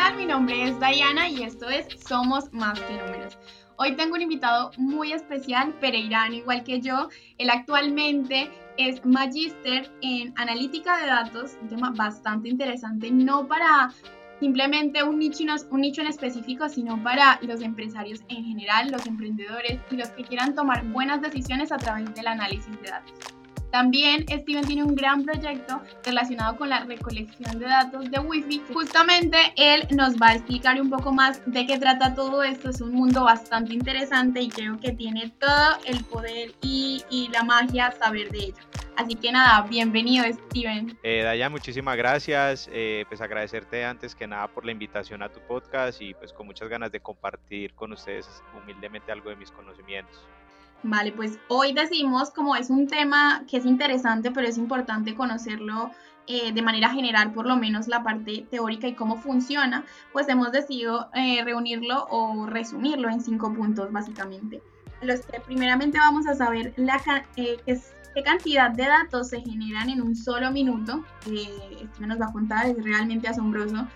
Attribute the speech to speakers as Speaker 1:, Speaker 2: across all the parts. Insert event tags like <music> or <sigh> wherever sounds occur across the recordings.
Speaker 1: Hola, mi nombre es Diana y esto es Somos Más que Números. Hoy tengo un invitado muy especial, Pereirano, igual que yo. Él actualmente es magíster en analítica de datos, un tema bastante interesante, no para simplemente un nicho, un nicho en específico, sino para los empresarios en general, los emprendedores y los que quieran tomar buenas decisiones a través del análisis de datos. También Steven tiene un gran proyecto relacionado con la recolección de datos de Wi-Fi. Justamente él nos va a explicar un poco más de qué trata todo esto. Es un mundo bastante interesante y creo que tiene todo el poder y, y la magia saber de ello. Así que nada, bienvenido Steven.
Speaker 2: Eh, Daya, muchísimas gracias. Eh, pues agradecerte antes que nada por la invitación a tu podcast y pues con muchas ganas de compartir con ustedes humildemente algo de mis conocimientos.
Speaker 1: Vale, pues hoy decimos como es un tema que es interesante, pero es importante conocerlo eh, de manera general, por lo menos la parte teórica y cómo funciona, pues hemos decidido eh, reunirlo o resumirlo en cinco puntos básicamente. Los que primeramente vamos a saber la, eh, qué cantidad de datos se generan en un solo minuto. esto nos va a contar, es realmente asombroso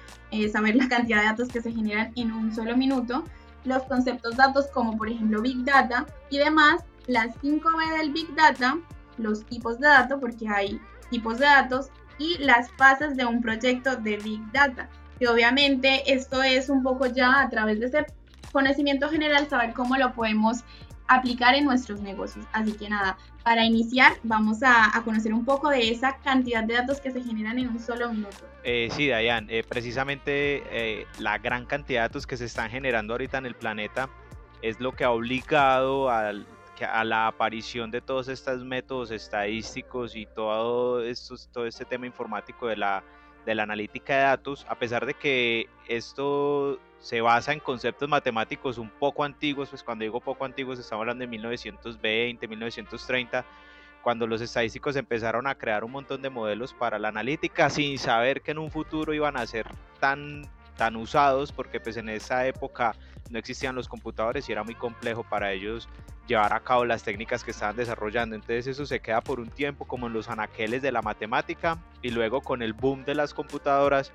Speaker 1: saber la cantidad de datos que se generan en un solo minuto los conceptos datos como por ejemplo Big Data y demás, las 5B del Big Data, los tipos de datos, porque hay tipos de datos, y las fases de un proyecto de Big Data. Y obviamente esto es un poco ya a través de ese conocimiento general saber cómo lo podemos aplicar en nuestros negocios. Así que nada, para iniciar vamos a, conocer un poco de esa cantidad de datos que se generan en un solo minuto.
Speaker 2: Eh, sí, Dayan, eh, precisamente eh, la gran cantidad de datos que se están generando ahorita en el planeta es lo que ha obligado a la aparición de todos estos métodos estadísticos y todo, esto, todo este tema informático de la analítica de datos, a pesar de que esto se basa en conceptos matemáticos un poco antiguos, pues cuando digo poco antiguos estamos hablando de 1920, 1930, cuando los estadísticos empezaron a crear un montón de modelos para la analítica sin saber que en un futuro iban a ser tan, tan usados, porque pues en esa época no existían los computadores y era muy complejo para ellos llevar a cabo las técnicas que estaban desarrollando. Entonces eso se queda por un tiempo como en los anaqueles de la matemática y luego con el boom de las computadoras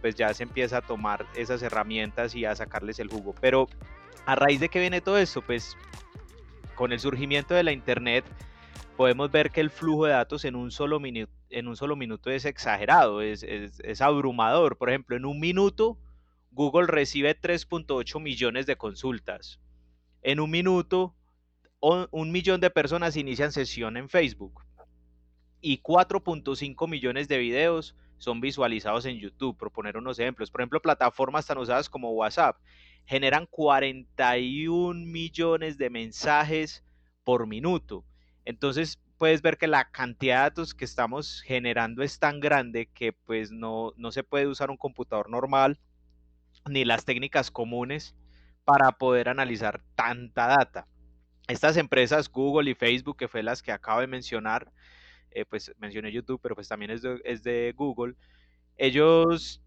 Speaker 2: pues ya se empieza a tomar esas herramientas y a sacarles el jugo. Pero a raíz de que viene todo esto, pues con el surgimiento de la Internet podemos ver que el flujo de datos en un solo, minuto, es exagerado, es, es abrumador. Por ejemplo, en un minuto Google recibe 3.8 millones de consultas. En un minuto, un millón de personas inician sesión en Facebook y 4.5 millones de videos son visualizados en YouTube, por poner unos ejemplos. Por ejemplo, plataformas tan usadas como WhatsApp generan 41 millones de mensajes por minuto. Entonces, puedes ver que la cantidad de datos que estamos generando es tan grande que pues no, no se puede usar un computador normal ni las técnicas comunes para poder analizar tanta data. Estas empresas, Google y Facebook, que fue las que acabo de mencionar, eh, pues mencioné YouTube, pero pues también es de, Google, ellos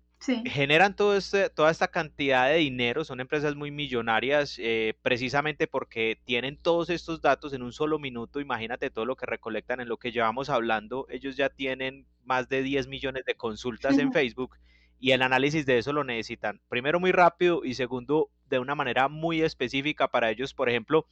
Speaker 2: generan todo este, toda esta cantidad de dinero, son empresas muy millonarias, eh, precisamente porque tienen todos estos datos en un solo minuto, imagínate todo lo que recolectan en lo que llevamos hablando, ellos ya tienen más de 10 millones de consultas en <laughs> Facebook y el análisis de eso lo necesitan, primero muy rápido y segundo de una manera muy específica para ellos, por ejemplo,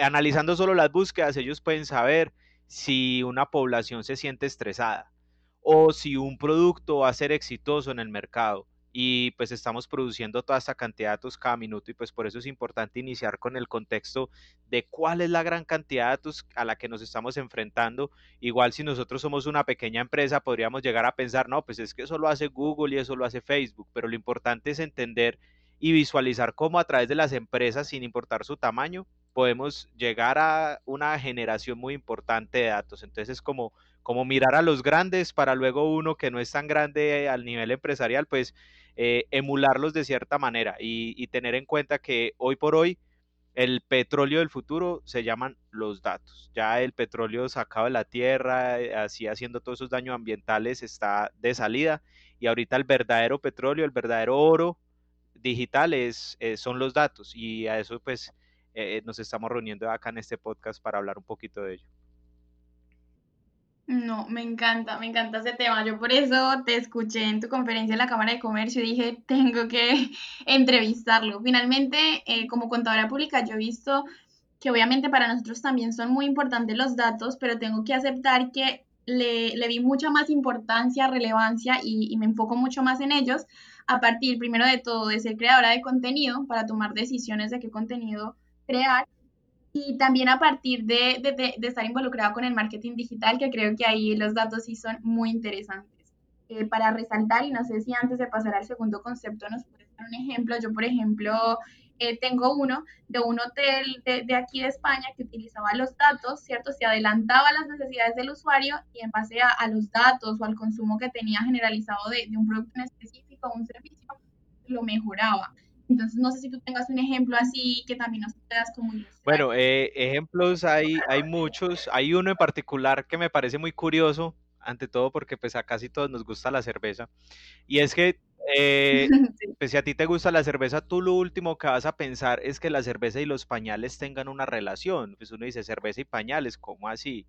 Speaker 2: analizando solo las búsquedas, ellos pueden saber si una población se siente estresada o si un producto va a ser exitoso en el mercado y pues estamos produciendo toda esta cantidad de datos cada minuto y pues por eso es importante iniciar con el contexto de cuál es la gran cantidad de datos a la que nos estamos enfrentando. Igual si nosotros somos una pequeña empresa podríamos llegar a pensar, no, pues es que eso lo hace Google y eso lo hace Facebook, pero lo importante es entender y visualizar cómo a través de las empresas, sin importar su tamaño, podemos llegar a una generación muy importante de datos. Entonces es como, como mirar a los grandes para luego uno que no es tan grande al nivel empresarial, pues eh, emularlos de cierta manera y, tener en cuenta que hoy por hoy el petróleo del futuro se llaman los datos. Ya el petróleo sacado de la tierra, eh, así haciendo todos esos daños ambientales, está de salida. Y ahorita el verdadero petróleo, el verdadero oro digital es, eh, son los datos. Y a eso pues nos estamos reuniendo acá en este podcast para hablar un poquito de ello.
Speaker 1: No, me encanta, me encanta ese tema. Yo por eso te escuché en tu conferencia en la Cámara de Comercio y dije, <laughs> tengo que <laughs> entrevistarlo. Finalmente, eh, como contadora pública, yo he visto que obviamente para nosotros también son muy importantes los datos, pero tengo que aceptar que le, le vi mucha más importancia, relevancia y, y me enfoco mucho más en ellos a partir, primero de todo, de ser creadora de contenido para tomar decisiones de qué contenido crear y también a partir de, de, de, estar involucrado con el marketing digital, que creo que ahí los datos sí son muy interesantes. Eh, para resaltar, y no sé si antes de pasar al segundo concepto nos puedes dar un ejemplo. Yo, por ejemplo, eh, tengo uno de un hotel de, de, aquí de España que utilizaba los datos, ¿cierto? Se adelantaba las necesidades del usuario y en base a, a los datos o al consumo que tenía generalizado de un producto en específico o un servicio, lo mejoraba. Entonces, no sé si tú tengas un ejemplo así que también nos puedas como
Speaker 2: Bueno, eh, ejemplos hay, hay muchos. Hay uno en particular que me parece muy curioso, ante todo porque pues a casi todos nos gusta la cerveza. Y es que, eh, <laughs> sí. pues si a ti te gusta la cerveza, tú lo último que vas a pensar es que la cerveza y los pañales tengan una relación. Pues uno dice cerveza y pañales, ¿cómo así?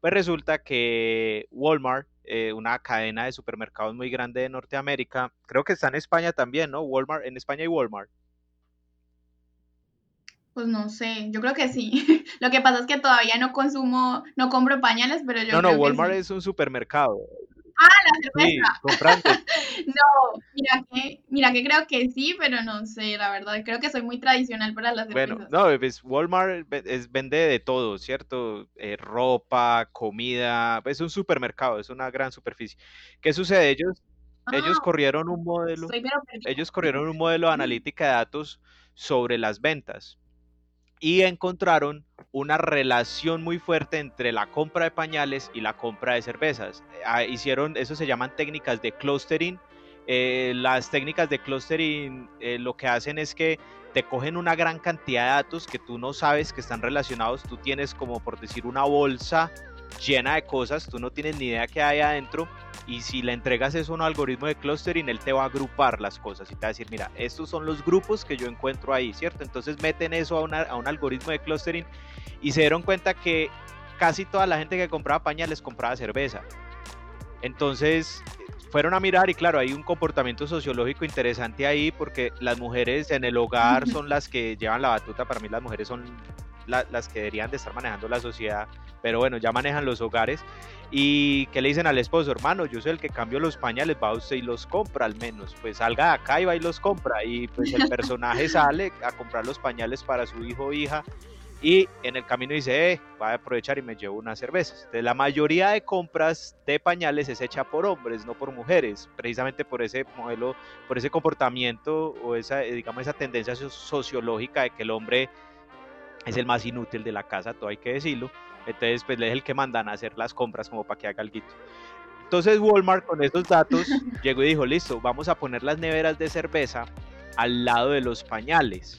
Speaker 2: Pues resulta que Walmart, eh, una cadena de supermercados muy grande de Norteamérica, creo que está en España también, ¿no? Walmart, en España hay Walmart.
Speaker 1: Pues no sé, yo creo que sí. <laughs> Lo que pasa es que todavía no consumo, no compro pañales, pero yo
Speaker 2: no,
Speaker 1: creo
Speaker 2: no, Walmart
Speaker 1: que sí.
Speaker 2: es un supermercado.
Speaker 1: Ah, la
Speaker 2: Sí,
Speaker 1: cerveza.
Speaker 2: comprando. <laughs>
Speaker 1: No, mira que, mira que creo que sí, pero no sé, la verdad. Creo que soy muy tradicional para las
Speaker 2: Bueno,
Speaker 1: cervezas.
Speaker 2: no, pues Walmart es, vende de todo, ¿cierto? Eh, ropa, comida, es un supermercado, es una gran superficie. ¿Qué sucede? Ellos, ellos
Speaker 1: Ah,
Speaker 2: corrieron un modelo, ellos corrieron un modelo de analítica de datos sobre las ventas y encontraron una relación muy fuerte entre la compra de pañales y la compra de cervezas. Ah, hicieron, eso se llaman técnicas de clustering. Eh, las técnicas de clustering eh, lo que hacen es que te cogen una gran cantidad de datos que tú no sabes que están relacionados. Tú tienes como por decir una bolsa llena de cosas, tú no tienes ni idea qué hay adentro y si le entregas eso a un algoritmo de clustering, él te va a agrupar las cosas y te va a decir, mira, estos son los grupos que yo encuentro ahí, ¿cierto? Entonces meten eso a, una, a un algoritmo de clustering y se dieron cuenta que casi toda la gente que compraba pañales compraba cerveza. Entonces fueron a mirar y claro, hay un comportamiento sociológico interesante ahí porque las mujeres en el hogar <laughs> son las que llevan la batuta, para mí las mujeres son la, las que deberían de estar manejando la sociedad, pero bueno, ya manejan los hogares. Y que le dicen al esposo, hermano, yo soy el que cambio los pañales, va usted y los compra al menos, pues salga de acá y va y los compra y pues el personaje <laughs> sale a comprar los pañales para su hijo o hija y en el camino dice, eh, voy a aprovechar y me llevo unas cervezas. Entonces, la mayoría de compras de pañales es hecha por hombres, no por mujeres, precisamente por ese modelo, por ese comportamiento o esa, eh, digamos, esa tendencia so- sociológica de que el hombre es el más inútil de la casa, todo hay que decirlo. Entonces, pues es el que mandan a hacer las compras como para que haga algo. Entonces Walmart con esos datos <laughs> llegó y dijo, listo, vamos a poner las neveras de cerveza al lado de los pañales.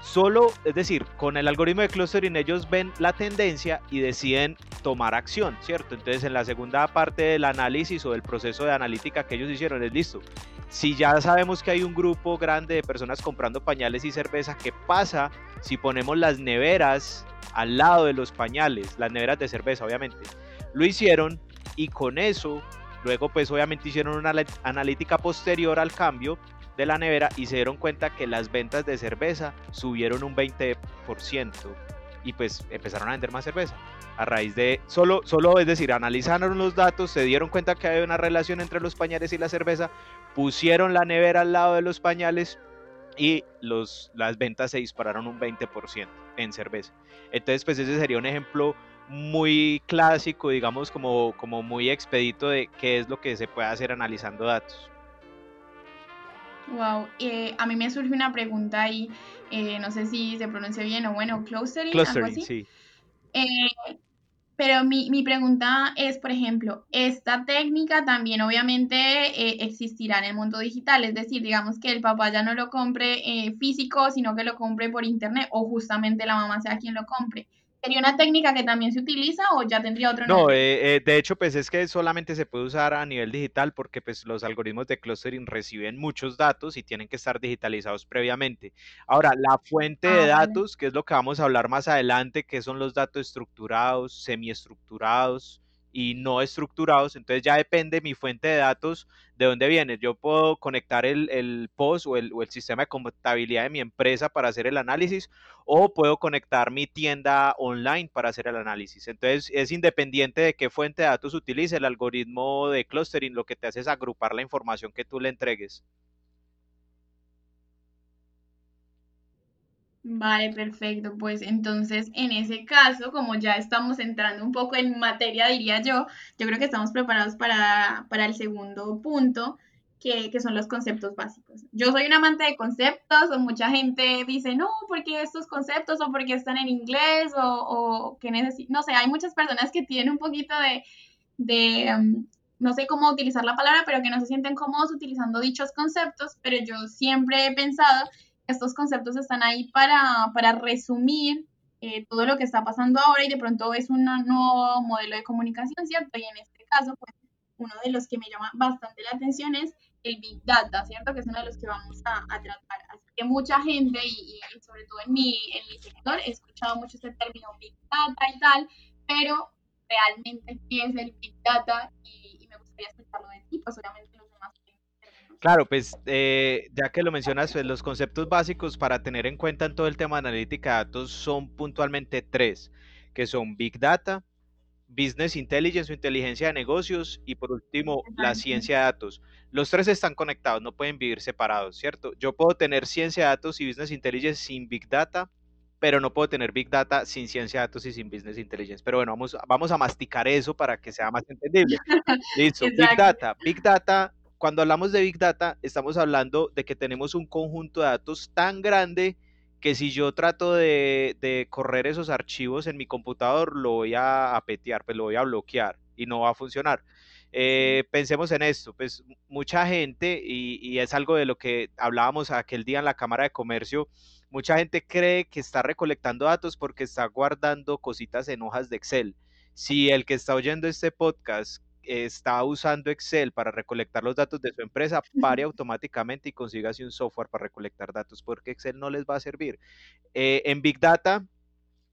Speaker 2: Solo, es decir, con el algoritmo de clustering ellos ven la tendencia y deciden tomar acción, ¿cierto? Entonces en la segunda parte del análisis o del proceso de analítica que ellos hicieron es listo. Si ya sabemos que hay un grupo grande de personas comprando pañales y cerveza, ¿qué pasa si ponemos las neveras al lado de los pañales? Las neveras de cerveza, obviamente. Lo hicieron y con eso, luego pues obviamente hicieron una analítica posterior al cambio de la nevera y se dieron cuenta que las ventas de cerveza subieron un 20% y pues empezaron a vender más cerveza. A raíz de solo, solo es decir, analizaron los datos, se dieron cuenta que había una relación entre los pañales y la cerveza, pusieron la nevera al lado de los pañales y los, las ventas se dispararon un 20% en cerveza. Entonces, pues ese sería un ejemplo muy clásico, digamos, como, como muy expedito de qué es lo que se puede hacer analizando datos.
Speaker 1: Wow, eh, a mí me surge una pregunta ahí, eh, no sé si se pronuncia bien o bueno, clustering, algo
Speaker 2: Clustering,
Speaker 1: así.
Speaker 2: sí.
Speaker 1: Eh, pero mi, mi pregunta es, por ejemplo, esta técnica también obviamente eh, existirá en el mundo digital, es decir, digamos que el papá ya no lo compre eh, físico, sino que lo compre por internet o justamente la mamá sea quien lo compre. ¿Sería una técnica que también se utiliza o ya tendría otro
Speaker 2: No, eh, eh, de hecho, pues es que solamente se puede usar a nivel digital porque pues los algoritmos de clustering reciben muchos datos y tienen que estar digitalizados previamente. Ahora, la fuente de
Speaker 1: Ah, vale.
Speaker 2: datos, que es lo que vamos a hablar más adelante, que son los datos estructurados, semiestructurados, y no estructurados, entonces ya depende mi fuente de datos de dónde viene. Yo puedo conectar el, el POS o el, o el, sistema de contabilidad de mi empresa para hacer el análisis o puedo conectar mi tienda online para hacer el análisis. Entonces es independiente de qué fuente de datos utilice, el algoritmo de clustering lo que te hace es agrupar la información que tú le entregues.
Speaker 1: Vale, perfecto. Pues entonces, en ese caso, como ya estamos entrando un poco en materia, diría yo, yo creo que estamos preparados para, para el segundo punto, que, que, son los conceptos básicos. Yo soy un amante de conceptos, o mucha gente dice, no, porque estos conceptos, o porque están en inglés, o, o que necesito, no sé, hay muchas personas que tienen un poquito de, de um, no sé cómo utilizar la palabra, pero que no se sienten cómodos utilizando dichos conceptos, pero yo siempre he pensado estos conceptos están ahí para, para resumir eh, todo lo que está pasando ahora y de pronto es un nuevo modelo de comunicación, ¿cierto? Y en este caso, pues uno de los que me llama bastante la atención es el Big Data, ¿cierto? Que es uno de los que vamos a, tratar. Así que mucha gente, y, sobre todo en mi, en mi sector, he escuchado mucho este término Big Data y tal, pero realmente qué es el Big Data y, y me gustaría escucharlo de ti, pues obviamente
Speaker 2: Claro, pues eh, ya que lo mencionas, pues, los conceptos básicos para tener en cuenta en todo el tema de analítica de datos son puntualmente tres, que son Big Data, Business Intelligence o inteligencia de negocios y por último la ciencia de datos. Los tres están conectados, no pueden vivir separados, ¿cierto? Yo puedo tener ciencia de datos y Business Intelligence sin Big Data, pero no puedo tener Big Data sin ciencia de datos y sin Business Intelligence. Pero bueno, vamos, vamos a masticar eso para que sea más entendible. <laughs> Listo, Big Data. Big Data cuando hablamos de Big Data, estamos hablando de que tenemos un conjunto de datos tan grande que si yo trato de, correr esos archivos en mi computador, lo voy a, petear, pues lo voy a bloquear y no va a funcionar. Eh, pensemos en esto, pues mucha gente, y, y, es algo de lo que hablábamos aquel día en la Cámara de Comercio, mucha gente cree que está recolectando datos porque está guardando cositas en hojas de Excel. Si el que está oyendo este podcast está usando Excel para recolectar los datos de su empresa, pare <laughs> automáticamente y consiga un software para recolectar datos, porque Excel no les va a servir. Eh, en Big Data,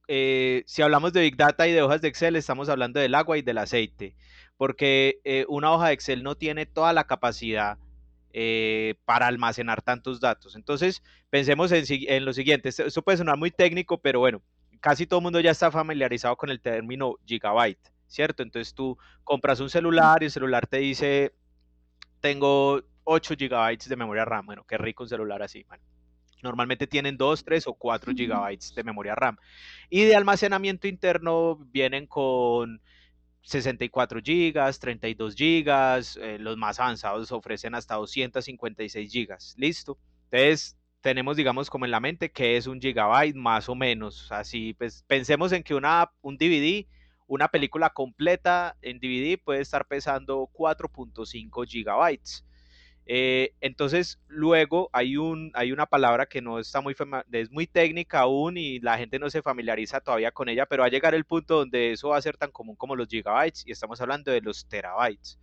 Speaker 2: eh, si hablamos de Big Data y de hojas de Excel, estamos hablando del agua y del aceite, porque eh, una hoja de Excel no tiene toda la capacidad para almacenar tantos datos. Entonces, pensemos en, lo siguiente, esto puede sonar muy técnico, pero bueno, casi todo el mundo ya está familiarizado con el término gigabyte. ¿Cierto? Entonces tú compras un celular y el celular te dice, tengo 8 gigabytes de memoria RAM. Bueno, qué rico un celular así, Normalmente tienen 2, 3 o 4 gigabytes de memoria RAM. Y de almacenamiento interno vienen con 64 gigas, 32 gigas, eh, los más avanzados ofrecen hasta 256 gigas. Listo. Entonces, tenemos, digamos, como en la mente que es un gigabyte más o menos. Así, pues pensemos en que una, un DVD una película completa en DVD puede estar pesando 4.5 gigabytes. Eh, entonces, luego hay, un, hay una palabra que no está muy, es muy técnica aún y la gente no se familiariza todavía con ella, pero va a llegar el punto donde eso va a ser tan común como los gigabytes y estamos hablando de los terabytes.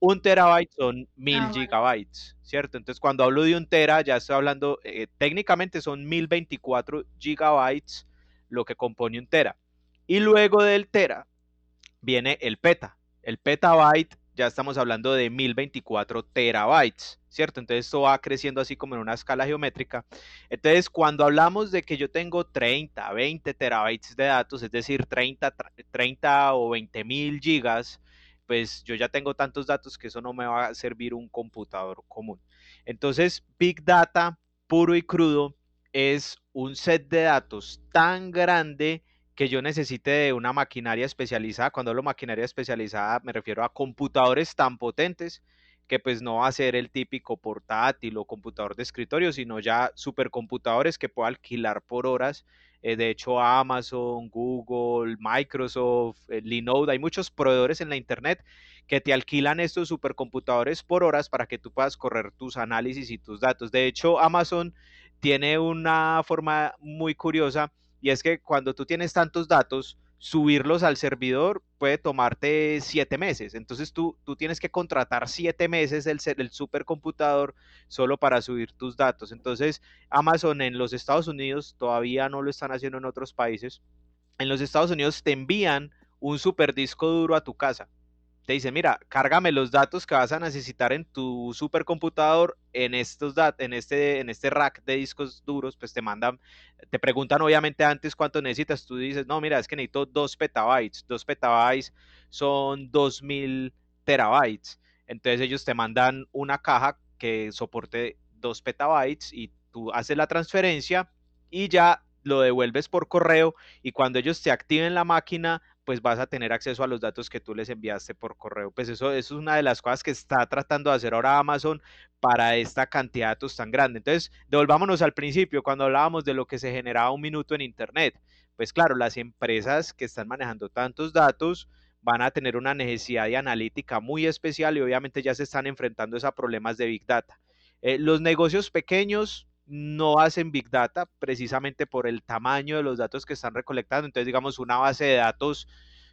Speaker 2: Un terabyte son mil ah, gigabytes, ¿cierto? Entonces, cuando hablo de un tera, ya estoy hablando, eh, técnicamente son 1024 gigabytes lo que compone un tera. Y luego del tera viene el peta. El petabyte ya estamos hablando de 1024 terabytes, ¿cierto? Entonces esto va creciendo así como en una escala geométrica. Entonces cuando hablamos de que yo tengo 30, 20 terabytes de datos, es decir, 30, 30 o 20 mil gigas, pues yo ya tengo tantos datos que eso no me va a servir un computador común. Entonces Big Data puro y crudo es un set de datos tan grande que yo necesite de una maquinaria especializada. Cuando hablo maquinaria especializada me refiero a computadores tan potentes que pues no va a ser el típico portátil o computador de escritorio, sino ya supercomputadores que puedo alquilar por horas. Eh, de hecho, Amazon, Google, Microsoft, eh, Linode, hay muchos proveedores en la internet que te alquilan estos supercomputadores por horas para que tú puedas correr tus análisis y tus datos. De hecho, Amazon tiene una forma muy curiosa y es que cuando tú tienes tantos datos, subirlos al servidor puede tomarte siete meses. Entonces tú, tú tienes que contratar siete meses el, el supercomputador solo para subir tus datos. Entonces Amazon en los Estados Unidos todavía no lo están haciendo en otros países. En los Estados Unidos te envían un super disco duro a tu casa. Te dice, mira, cárgame los datos que vas a necesitar en tu supercomputador en estos en este en este rack de discos duros, pues te mandan te preguntan obviamente antes cuánto necesitas, tú dices, "No, mira, es que necesito 2 petabytes, 2 petabytes son 2000 terabytes." Entonces ellos te mandan una caja que soporte 2 petabytes y tú haces la transferencia y ya lo devuelves por correo y cuando ellos te activen la máquina pues vas a tener acceso a los datos que tú les enviaste por correo. Pues eso, es una de las cosas que está tratando de hacer ahora Amazon para esta cantidad de datos tan grande. Entonces, devolvámonos al principio, cuando hablábamos de lo que se generaba un minuto en Internet. Pues claro, las empresas que están manejando tantos datos van a tener una necesidad de analítica muy especial y obviamente ya se están enfrentando a problemas de Big Data. Eh, los negocios pequeños no hacen Big Data precisamente por el tamaño de los datos que están recolectando. Entonces, digamos, una base de datos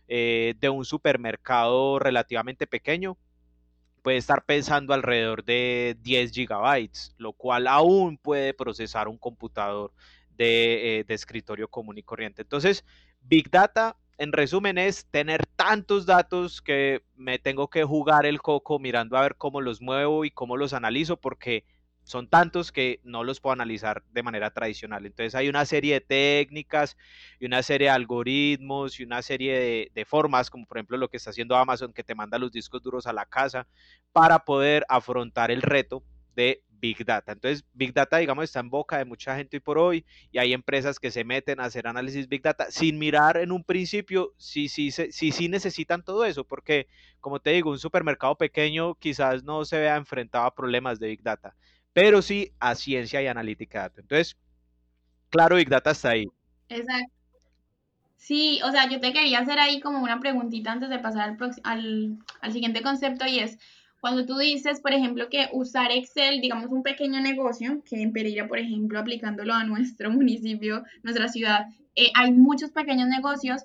Speaker 2: eh, de un supermercado relativamente pequeño puede estar pensando alrededor de 10 gigabytes, lo cual aún puede procesar un computador de, eh, de escritorio común y corriente. Entonces, Big Data en resumen es tener tantos datos que me tengo que jugar el coco mirando a ver cómo los muevo y cómo los analizo porque son tantos que no los puedo analizar de manera tradicional. Entonces hay una serie de técnicas y una serie de algoritmos y una serie de, formas, como por ejemplo lo que está haciendo Amazon, que te manda los discos duros a la casa, para poder afrontar el reto de Big Data. Entonces, Big Data, digamos, está en boca de mucha gente hoy por hoy y hay empresas que se meten a hacer análisis Big Data sin mirar en un principio si sí si, si, si, necesitan todo eso, porque, como te digo, un supermercado pequeño quizás no se vea enfrentado a problemas de Big Data pero sí a ciencia y analítica Entonces, claro, Big Data está ahí.
Speaker 1: Exacto. Sí, o sea, yo te quería hacer ahí como una preguntita antes de pasar al, al, siguiente concepto y es, cuando tú dices, por ejemplo, que usar Excel, digamos un pequeño negocio, que en Pereira, por ejemplo, aplicándolo a nuestro <laughs> municipio, nuestra ciudad, eh, hay muchos pequeños negocios,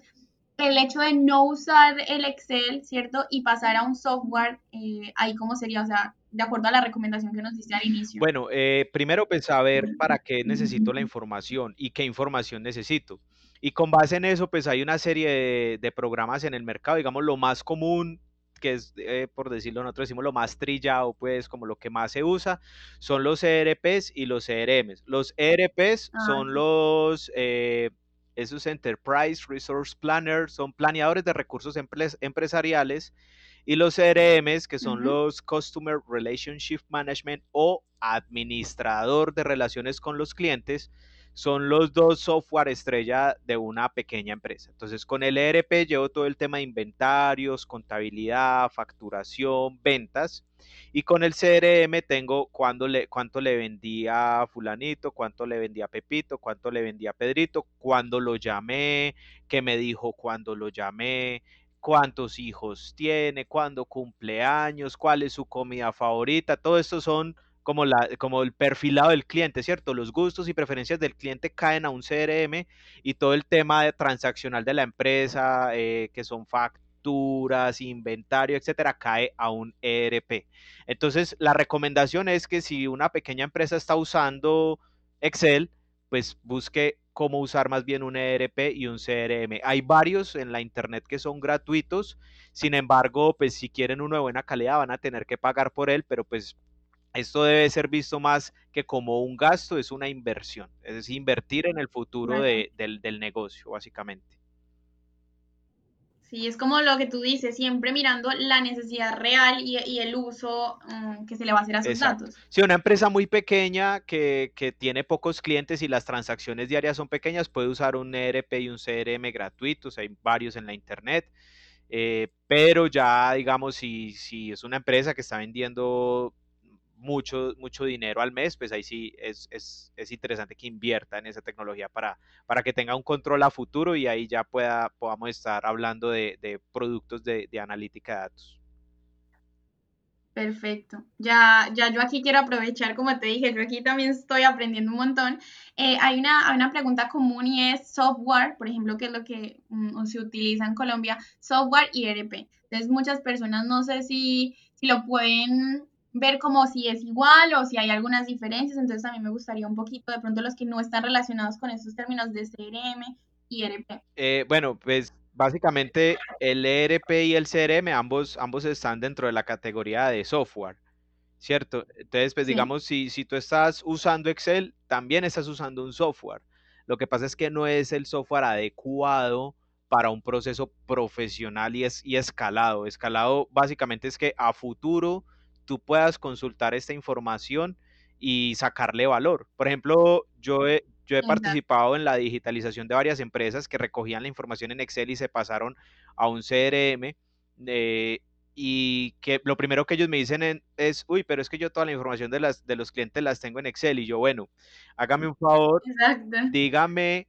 Speaker 1: el hecho de no usar el Excel, ¿cierto? Y pasar a un software, eh, ahí cómo sería, o sea, de acuerdo a la recomendación que nos diste al inicio.
Speaker 2: Bueno, eh, primero pues saber para qué necesito la información y qué información necesito. Y con base en eso, pues hay una serie de, programas en el mercado, digamos, lo más común que es, eh, por decirlo, nosotros decimos lo más trillado, pues como lo que más se usa, son los ERPs y los CRMs. Los ERPs ah, son los, eh, esos Enterprise Resource Planners, son planeadores de recursos empresariales y los CRMs, que son los Customer Relationship Management o administrador de relaciones con los clientes, son los dos software estrella de una pequeña empresa. Entonces, con el ERP llevo todo el tema de inventarios, contabilidad, facturación, ventas. Y con el CRM tengo cuánto le, cuánto le vendí a fulanito, cuánto le vendí a Pepito, cuánto le vendí a Pedrito, cuándo lo llamé, qué me dijo cuando lo llamé, cuántos hijos tiene, cuándo cumple años, cuál es su comida favorita, todo esto son como, la, como el perfilado del cliente, ¿cierto? Los gustos y preferencias del cliente caen a un CRM y todo el tema de transaccional de la empresa, eh, que son facturas, inventario, etcétera, cae a un ERP. Entonces, la recomendación es que si una pequeña empresa está usando Excel, pues busque cómo usar más bien un ERP y un CRM. Hay varios en la internet que son gratuitos, sin embargo, pues si quieren uno de buena calidad van a tener que pagar por él, pero pues esto debe ser visto más que como un gasto, es una inversión, es decir, invertir en el futuro del, del negocio, básicamente.
Speaker 1: Sí, es como lo que tú dices, siempre mirando la necesidad real y, el uso mm, que se le va a hacer a sus datos.
Speaker 2: Sí, una empresa muy pequeña que, tiene pocos clientes y las transacciones diarias son pequeñas puede usar un ERP y un CRM gratuitos, hay varios en la internet. Eh, pero ya, digamos, si, si es una empresa que está vendiendo mucho, mucho dinero al mes, pues ahí sí es, es, es, interesante que invierta en esa tecnología para, para que tenga un control a futuro y ahí ya pueda, podamos estar hablando de, productos de, de, analítica de datos.
Speaker 1: Perfecto. Ya, ya yo aquí quiero aprovechar, como te dije, yo aquí también estoy aprendiendo un montón. Eh, hay, una, hay una pregunta común y es software, por ejemplo, que es lo que mm, se utiliza en Colombia, software y ERP. Entonces muchas personas no sé si, si lo pueden ver como si es igual o si hay algunas diferencias. Entonces a mí me gustaría un poquito, de pronto los que no están relacionados con esos términos de CRM y ERP.
Speaker 2: Eh, bueno, pues básicamente el ERP y el CRM, ambos, ambos están dentro de la categoría de software, ¿cierto? Entonces, pues digamos, si, si tú estás usando Excel, también estás usando un software. Lo que pasa es que no es el software adecuado para un proceso profesional y, es, y escalado. Escalado básicamente es que a futuro tú puedas consultar esta información y sacarle valor. Por ejemplo, yo he, yo he participado en la digitalización de varias empresas que recogían la información en Excel y se pasaron a un CRM. Eh, y que lo primero que ellos me dicen es, uy, pero es que yo toda la información de, las, de los clientes las tengo en Excel. Y yo, bueno, hágame un favor, dígame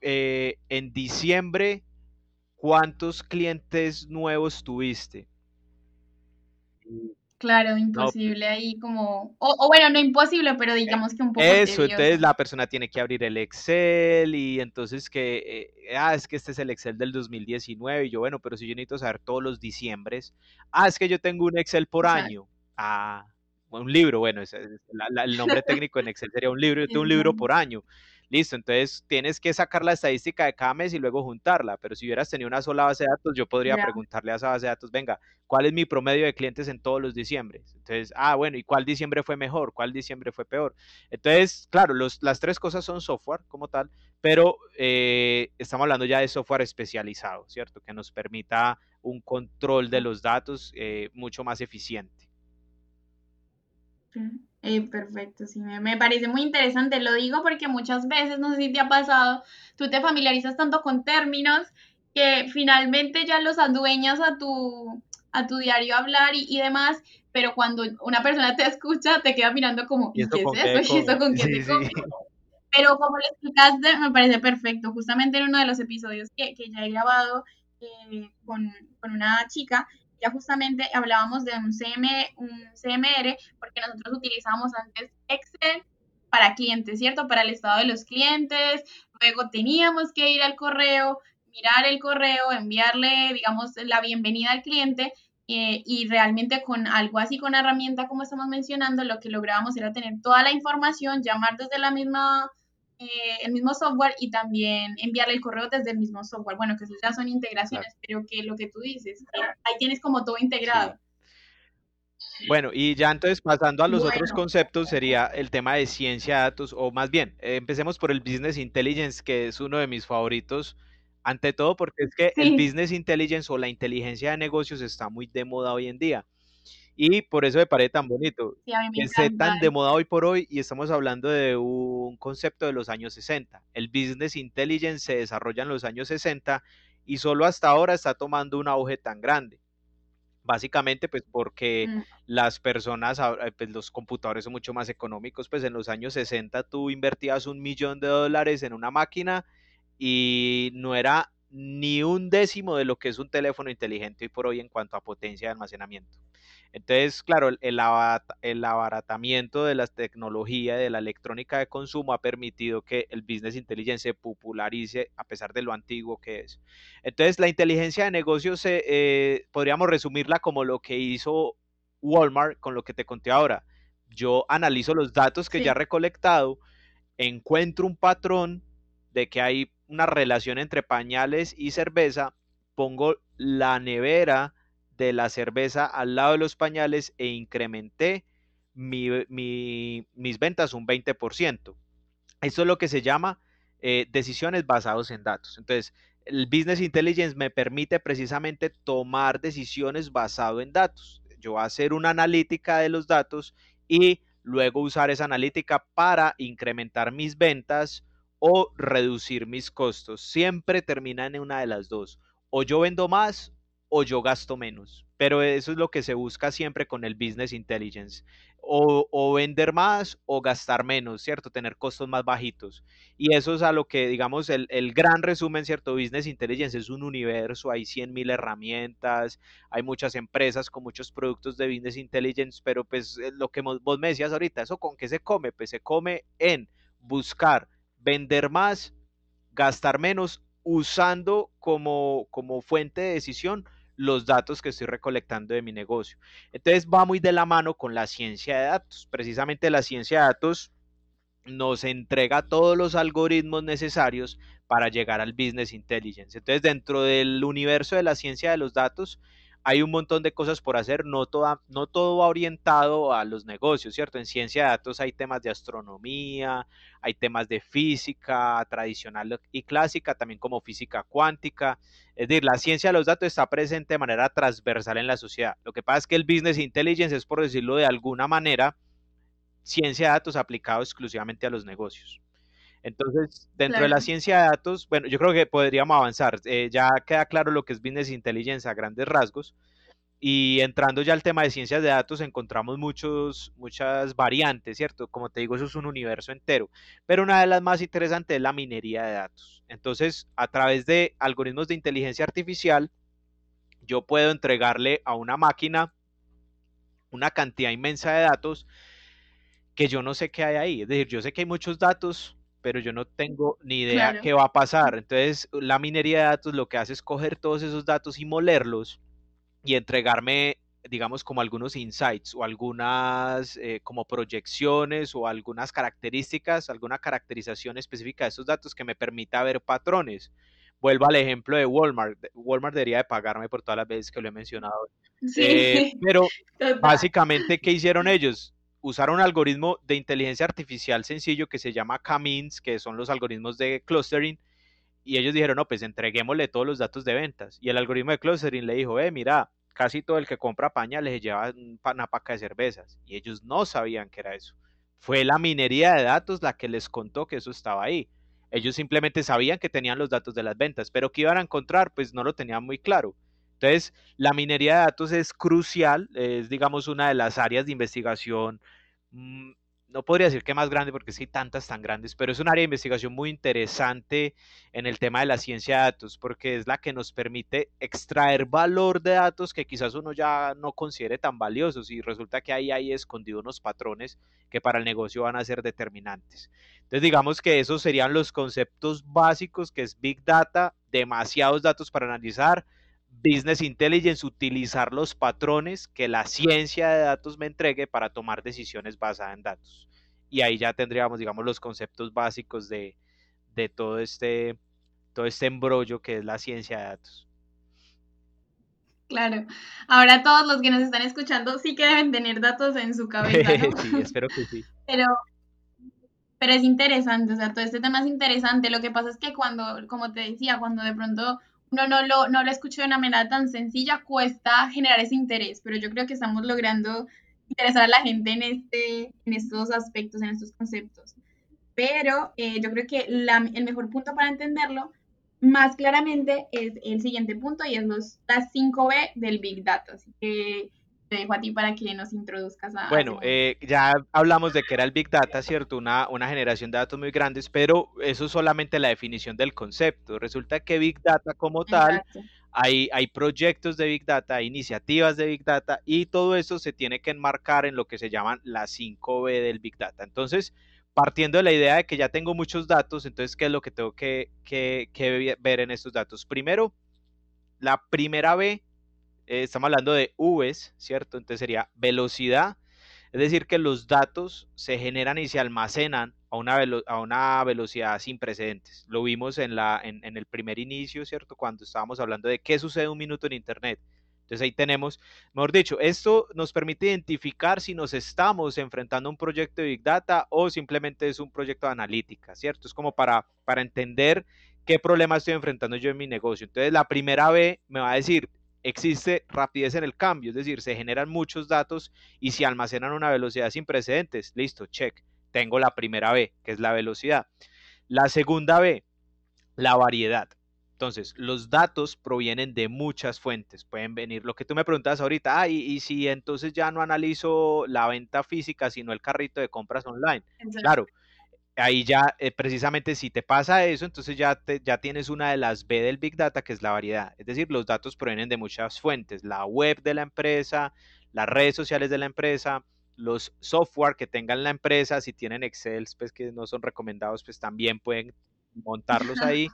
Speaker 2: eh, en diciembre cuántos clientes nuevos tuviste.
Speaker 1: Claro, pues imposible ahí como, o, bueno, no imposible, pero digamos que un poco.
Speaker 2: Eso, entonces la persona tiene que abrir el Excel y entonces que, eh, ah, es que este es el Excel del 2019 y yo, bueno, pero si yo necesito saber todos los diciembres, ah, es que yo tengo un Excel por año, ah, un libro, bueno, el nombre técnico en Excel sería un libro, yo tengo un libro por año. Listo, entonces tienes que sacar la estadística de cada mes y luego juntarla, pero si hubieras tenido una sola base de datos, yo podría preguntarle a esa base de datos, venga, ¿cuál es mi promedio de clientes en todos los diciembres? Entonces, ah, bueno, ¿y cuál diciembre fue mejor? ¿Cuál diciembre fue peor? Entonces, claro, los, las tres cosas son software como tal, pero eh, estamos hablando ya de software especializado, ¿cierto? Que nos permita un control de los datos eh, mucho más eficiente.
Speaker 1: Eh, perfecto, sí, me, parece muy interesante. Lo digo porque muchas veces, no sé si te ha pasado, tú te familiarizas tanto con términos que finalmente ya los adueñas a tu, a tu diario hablar y, demás, pero cuando una persona te <laughs> escucha, te queda mirando como, ¿y, qué es eso? <laughs> ¿Y eso con qué te Pero como lo explicaste, me parece perfecto. Justamente en uno de los episodios que, que ya he grabado eh, con, con una chica, ya justamente hablábamos de un, CM, un CMR, porque nosotros utilizábamos antes Excel para clientes, ¿cierto? Para el estado de los clientes, luego teníamos que ir al correo, mirar el correo, enviarle, digamos, la bienvenida al cliente eh, y realmente con algo así, con herramienta como estamos mencionando, lo que lográbamos era tener toda la información, llamar desde la misma eh, el mismo software y también enviarle el correo desde el mismo software. Bueno, que eso ya son integraciones, pero que lo que tú dices, ahí tienes como todo integrado.
Speaker 2: Bueno, y ya entonces pasando a los otros conceptos sería el tema de ciencia de datos, o más bien, eh, empecemos por el Business Intelligence, que es uno de mis favoritos, ante todo porque es que el Business Intelligence o la inteligencia de negocios está muy de moda hoy en día. Y por eso me parece tan bonito que esté tan de moda hoy por hoy y estamos hablando de un concepto de los años 60. El business intelligence se desarrolla en los años 60 y solo hasta ahora está tomando un auge tan grande. Básicamente, pues porque mm. las personas, eh, pues los computadores son mucho más económicos, pues en los años 60 tú invertías un millón de dólares en una máquina y no era ni un décimo de lo que es un teléfono inteligente hoy por hoy en cuanto a potencia de almacenamiento. Entonces, claro, el, abaratamiento de la tecnología, de la electrónica de consumo ha permitido que el business intelligence se popularice a pesar de lo antiguo que es. Entonces, la inteligencia de negocios eh, podríamos resumirla como lo que hizo Walmart con lo que te conté ahora. Yo analizo los datos que ya he recolectado, encuentro un patrón de que hay una relación entre pañales y cerveza, pongo la nevera de la cerveza al lado de los pañales e incrementé mis ventas un 20%. Esto es lo que se llama eh, decisiones basadas en datos. Entonces, el Business Intelligence me permite precisamente tomar decisiones basado en datos. Yo hacer una analítica de los datos y luego usar esa analítica para incrementar mis ventas o reducir mis costos. Siempre termina en una de las dos. O yo vendo más o yo gasto menos. Pero eso es lo que se busca siempre con el business intelligence. O, vender más o gastar menos, ¿cierto? Tener costos más bajitos. Y eso es a lo que, digamos, el, gran resumen, ¿cierto? Business intelligence es un universo, hay 100.000 herramientas, hay muchas empresas con muchos productos de business intelligence, pero pues eh, lo que vos me decías ahorita, ¿eso con qué se come? Pues se come en buscar vender más, gastar menos, usando como, como fuente de decisión los datos que estoy recolectando de mi negocio. Entonces va muy de la mano con la ciencia de datos. Precisamente la ciencia de datos nos entrega todos los algoritmos necesarios para llegar al business intelligence. Entonces, dentro del universo de la ciencia de los datos, hay un montón de cosas por hacer, no, todo va orientado a los negocios, ¿cierto? En ciencia de datos hay temas de astronomía, hay temas de física tradicional y clásica, también como física cuántica. Es decir, la ciencia de los datos está presente de manera transversal en la sociedad. Lo que pasa es que el business intelligence es, por decirlo de alguna manera, ciencia de datos aplicado exclusivamente a los negocios. Entonces, dentro de la ciencia de datos, bueno, yo creo que podríamos avanzar. Eh, ya queda claro lo que es Business Intelligence a grandes rasgos. Y entrando ya al tema de ciencias de datos, encontramos muchos, muchas variantes, ¿cierto? Como te digo, eso es un universo entero. Pero una de las más interesantes es la minería de datos. Entonces, a través de algoritmos de inteligencia artificial, yo puedo entregarle a una máquina una cantidad inmensa de datos que yo no sé qué hay ahí. Es decir, yo sé que hay muchos datos, pero yo no tengo ni idea qué va a pasar. Entonces, la minería de datos lo que hace es coger todos esos datos y molerlos y entregarme, digamos, como algunos insights o algunas eh, como proyecciones o algunas características, alguna caracterización específica de esos datos que me permita ver patrones. Vuelvo al ejemplo de Walmart. Walmart debería de pagarme por todas las veces que lo he mencionado. Sí, eh, pero <laughs> básicamente, ¿qué hicieron ellos? Usaron un algoritmo de inteligencia artificial sencillo que se llama Camins, que son los algoritmos de clustering, y ellos dijeron, no, pues entreguémosle todos los datos de ventas. Y el algoritmo de clustering le dijo, eh, mira, casi todo el que compra paña les lleva una paca de cervezas. Y ellos no sabían que era eso. Fue la minería de datos la que les contó que eso estaba ahí. Ellos simplemente sabían que tenían los datos de las ventas, pero que iban a encontrar, pues no lo tenían muy claro. Entonces, la minería de datos es crucial, es digamos una de las áreas de investigación, mm, no podría decir que más grande porque sí tantas tan grandes, pero es un área de investigación muy interesante en el tema de la ciencia de datos, porque es la que nos permite extraer valor de datos que quizás uno ya no considere tan valiosos y resulta que ahí hay escondidos unos patrones que para el negocio van a ser determinantes. Entonces digamos que esos serían los conceptos básicos que es Big Data, demasiados datos para analizar, Business Intelligence, utilizar los patrones que la ciencia de datos me entregue para tomar decisiones basadas en datos. Y ahí ya tendríamos, digamos, los conceptos básicos de, todo, este, todo este embrollo que es la ciencia de datos.
Speaker 1: Claro. Ahora todos los que nos están escuchando sí que deben tener datos en su cabeza, ¿no? <laughs>
Speaker 2: sí, espero que sí.
Speaker 1: Pero, pero es interesante, o sea, todo este tema es interesante. Lo que pasa es que cuando, como te decía, cuando de pronto no, no, lo, no lo escucho de una manera tan sencilla, cuesta generar ese interés, pero yo creo que estamos logrando interesar a la gente en, este, en estos aspectos, en estos conceptos. Pero eh, yo creo que el mejor punto para entenderlo más claramente es el siguiente punto y es los, las 5B del Big Data. Así que te dejo a ti para que nos introduzcas a...
Speaker 2: Bueno, eh, ya hablamos de que era el Big Data, ¿cierto? Una, una generación de datos muy grandes, pero eso es solamente la definición del concepto. Resulta que Big Data como tal, hay, hay proyectos de Big Data, hay iniciativas de Big Data y todo eso se tiene que enmarcar en lo que se llaman las 5B del Big Data. Entonces, partiendo de la idea de que ya tengo muchos datos, entonces, ¿qué es lo que tengo que, que, que ver en estos datos? Primero, la primera B eh, estamos hablando de Vs, ¿cierto? Entonces sería velocidad, es decir, que los datos se generan y se almacenan a una, a una velocidad sin precedentes. Lo vimos en, la, en, el primer inicio, ¿cierto? Cuando estábamos hablando de qué sucede un minuto en Internet. Entonces ahí tenemos, mejor dicho, esto nos permite identificar si nos estamos enfrentando a un proyecto de Big Data o simplemente es un proyecto de analítica, ¿cierto? Es como para, para entender qué problema estoy enfrentando yo en mi negocio. Entonces la primera B me va a decir, existe rapidez en el cambio, es decir, se generan muchos datos y se almacenan a una velocidad sin precedentes. Listo, check. Tengo la primera B, que es la velocidad. La segunda B, la variedad. Entonces, los datos provienen de muchas fuentes. Pueden venir, lo que tú me preguntas ahorita, ah, y, si entonces ya no analizo la venta física, sino el carrito de compras online. Claro, ahí ya eh, precisamente si te pasa eso, entonces ya, ya tienes una de las B del Big Data, que es la variedad. Es decir, los datos provienen de muchas fuentes, la web de la empresa, las redes sociales de la empresa, los software que tengan la empresa, si tienen Excel, pues que no son recomendados, pues también pueden montarlos ahí.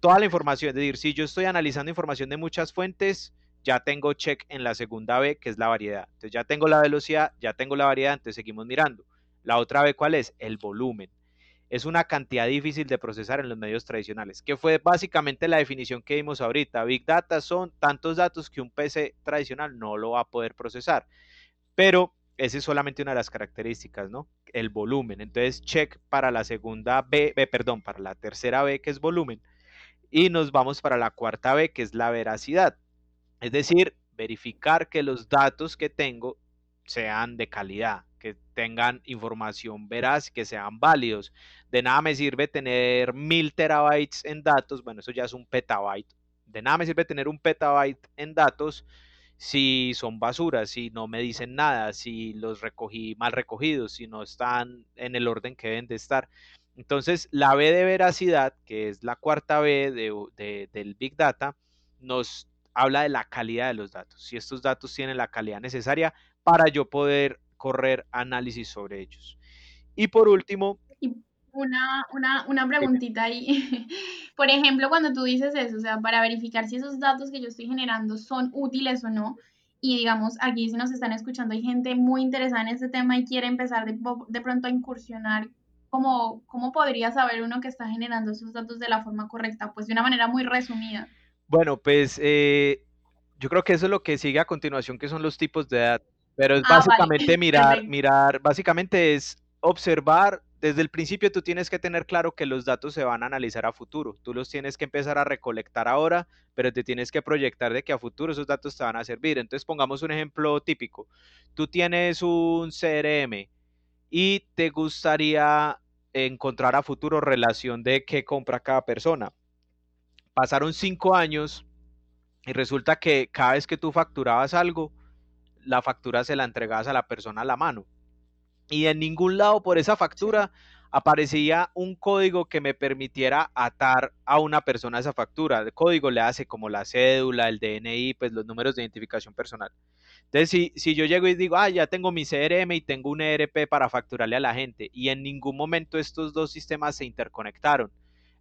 Speaker 2: Toda la información, es decir, si yo estoy analizando información de muchas fuentes, ya tengo check en la segunda B, que es la variedad. Entonces ya tengo la velocidad, ya tengo la variedad, entonces seguimos mirando. La otra B, ¿cuál es? El volumen. Es una cantidad difícil de procesar en los medios tradicionales, que fue básicamente la definición que vimos ahorita. Big Data son tantos datos que un PC tradicional no lo va a poder procesar. Pero esa es solamente una de las características, ¿no? El volumen. Entonces, check para la segunda B, B, perdón, para la tercera B, que es volumen. Y nos vamos para la cuarta B, que es la veracidad. Es decir, verificar que los datos que tengo sean de calidad, tengan información veraz, que sean válidos. De nada me sirve tener mil terabytes en datos, bueno, eso ya es un petabyte. De nada me sirve tener un petabyte en datos si son basuras, si no me dicen nada, si los recogí mal recogidos, si no están en el orden que deben de estar. Entonces, la B de veracidad, que es la cuarta B de, del Big Data, nos habla de la calidad de los datos. Si estos datos tienen la calidad necesaria para yo poder correr análisis sobre ellos. Y por último...
Speaker 1: Una, una, una preguntita ahí. <laughs> Por ejemplo, cuando tú dices eso, o sea, para verificar si esos datos que yo estoy generando son útiles o no, y digamos, aquí si nos están escuchando, hay gente muy interesada en este tema y quiere empezar de, de pronto a incursionar, ¿cómo, ¿cómo podría saber uno que está generando esos datos de la forma correcta? Pues de una manera muy resumida.
Speaker 2: Bueno, pues eh, yo creo que eso es lo que sigue a continuación, que son los tipos de datos. Pero es ah, básicamente <laughs> mirar, mirar, básicamente es observar. Desde el principio tú tienes que tener claro que los datos se van a analizar a futuro. Tú los tienes que empezar a recolectar ahora, pero te tienes que proyectar de que a futuro esos datos te van a servir. Entonces pongamos un ejemplo típico. Tú tienes un CRM y te gustaría encontrar a futuro relación de qué compra cada persona. Pasaron cinco años y resulta que cada vez que tú facturabas algo, la factura se la entregabas a la persona a la mano. Y en ningún lado por esa factura aparecía un código que me permitiera atar a una persona esa factura. El código le hace como la cédula, el DNI, pues los números de identificación personal. Entonces, si, si yo llego y digo, ah, ya tengo mi CRM y tengo un ERP para facturarle a la gente, y en ningún momento estos dos sistemas se interconectaron.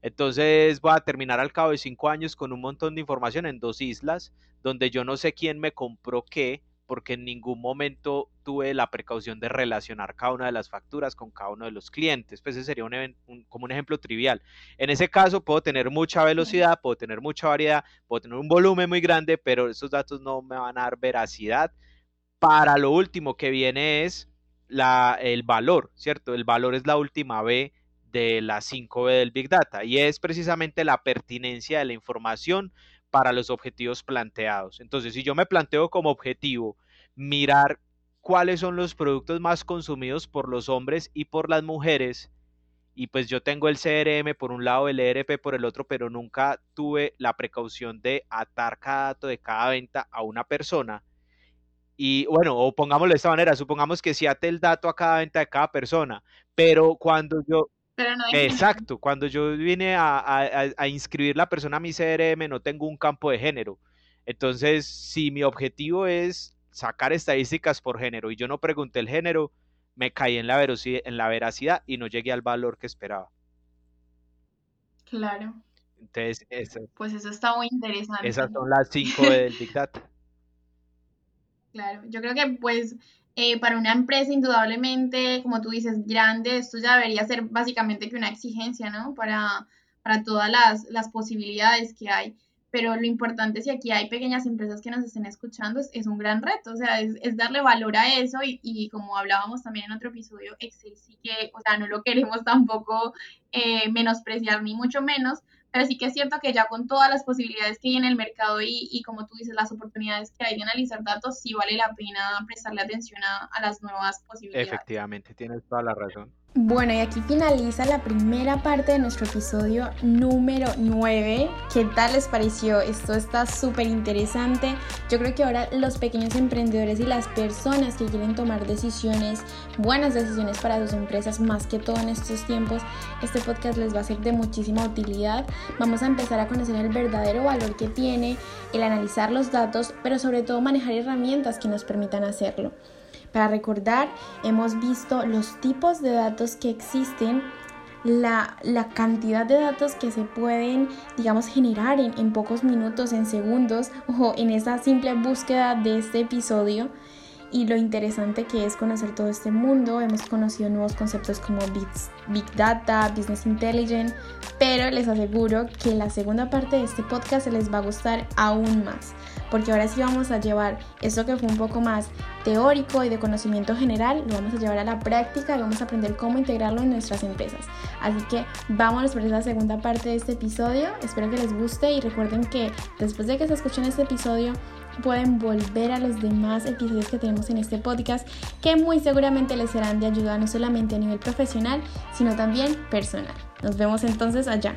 Speaker 2: Entonces voy a terminar al cabo de cinco años con un montón de información en dos islas, donde yo no sé quién me compró qué, porque en ningún momento tuve la precaución de relacionar cada una de las facturas con cada uno de los clientes. Pues ese sería un, como un ejemplo trivial. En ese caso puedo tener mucha velocidad, puedo tener mucha variedad, puedo tener un volumen muy grande, pero esos datos no me van a dar veracidad. Para lo último que viene es la, el valor, ¿cierto? El valor es la última B de la 5B del Big Data y es precisamente la pertinencia de la información para los objetivos planteados. Entonces, si yo me planteo como objetivo mirar cuáles son los productos más consumidos por los hombres y por las mujeres, y pues yo tengo el CRM por un lado, el ERP por el otro, pero nunca tuve la precaución de atar cada dato de cada venta a una persona. Y bueno, o pongámoslo de esta manera, supongamos que si ate el dato a cada venta de cada persona, pero cuando yo, Exacto, cuando yo vine a, inscribir la persona a mi CRM no tengo un campo de género. Entonces, si mi objetivo es sacar estadísticas por género y yo no pregunté el género, me caí en la, en la veracidad y no llegué al valor que esperaba.
Speaker 1: Claro.
Speaker 2: Entonces,
Speaker 1: pues eso está muy interesante.
Speaker 2: Esas son las cinco del Big Data. <laughs>
Speaker 1: Claro, yo creo que pues eh, para una empresa, indudablemente, como tú dices, grande, esto ya debería ser básicamente que una exigencia, ¿no? Para, para todas las, las, posibilidades que hay. Pero lo importante, si aquí hay pequeñas empresas que nos estén escuchando, es, un gran reto, o sea, es, es darle valor a eso y, y, como hablábamos también en otro episodio, Excel sí que, o sea, no lo queremos <laughs> tampoco eh, menospreciar ni mucho menos, pero sí que es cierto que ya con todas las posibilidades que hay en el mercado y, y como tú dices, las oportunidades que hay de analizar datos, sí vale la pena prestarle atención a, a las nuevas posibilidades.
Speaker 2: Efectivamente, tienes toda la razón.
Speaker 3: Bueno, y aquí finaliza la primera parte de nuestro episodio número 9. ¿Qué tal les pareció? Esto está súper interesante. Yo creo que ahora los pequeños emprendedores y las personas que quieren tomar decisiones, buenas decisiones para sus empresas, más que todo en estos tiempos, este podcast les va a ser de muchísima utilidad. Vamos a empezar a conocer el verdadero valor que tiene, el analizar los datos, pero sobre todo manejar herramientas que nos permitan hacerlo. Para recordar, hemos visto los tipos de datos que existen, la, cantidad de datos que se pueden, digamos, generar en, en pocos minutos, en segundos, <laughs> o en esa simple búsqueda de este episodio.
Speaker 1: y lo interesante que es conocer todo este mundo. Hemos conocido nuevos conceptos como Big Data, Business Intelligence, pero les aseguro que la segunda parte de este podcast se les va a gustar aún más, porque ahora sí vamos a llevar esto que fue un poco más teórico y de conocimiento general, lo vamos a llevar a la práctica y vamos a aprender cómo integrarlo en nuestras empresas. Así que vámonos por esa segunda parte de este episodio. Espero que les guste y recuerden que después de que se escuchen este episodio, pueden volver a los demás episodios que tenemos en este podcast que muy seguramente les serán de ayuda no solamente a nivel profesional, sino también personal. Nos vemos entonces allá.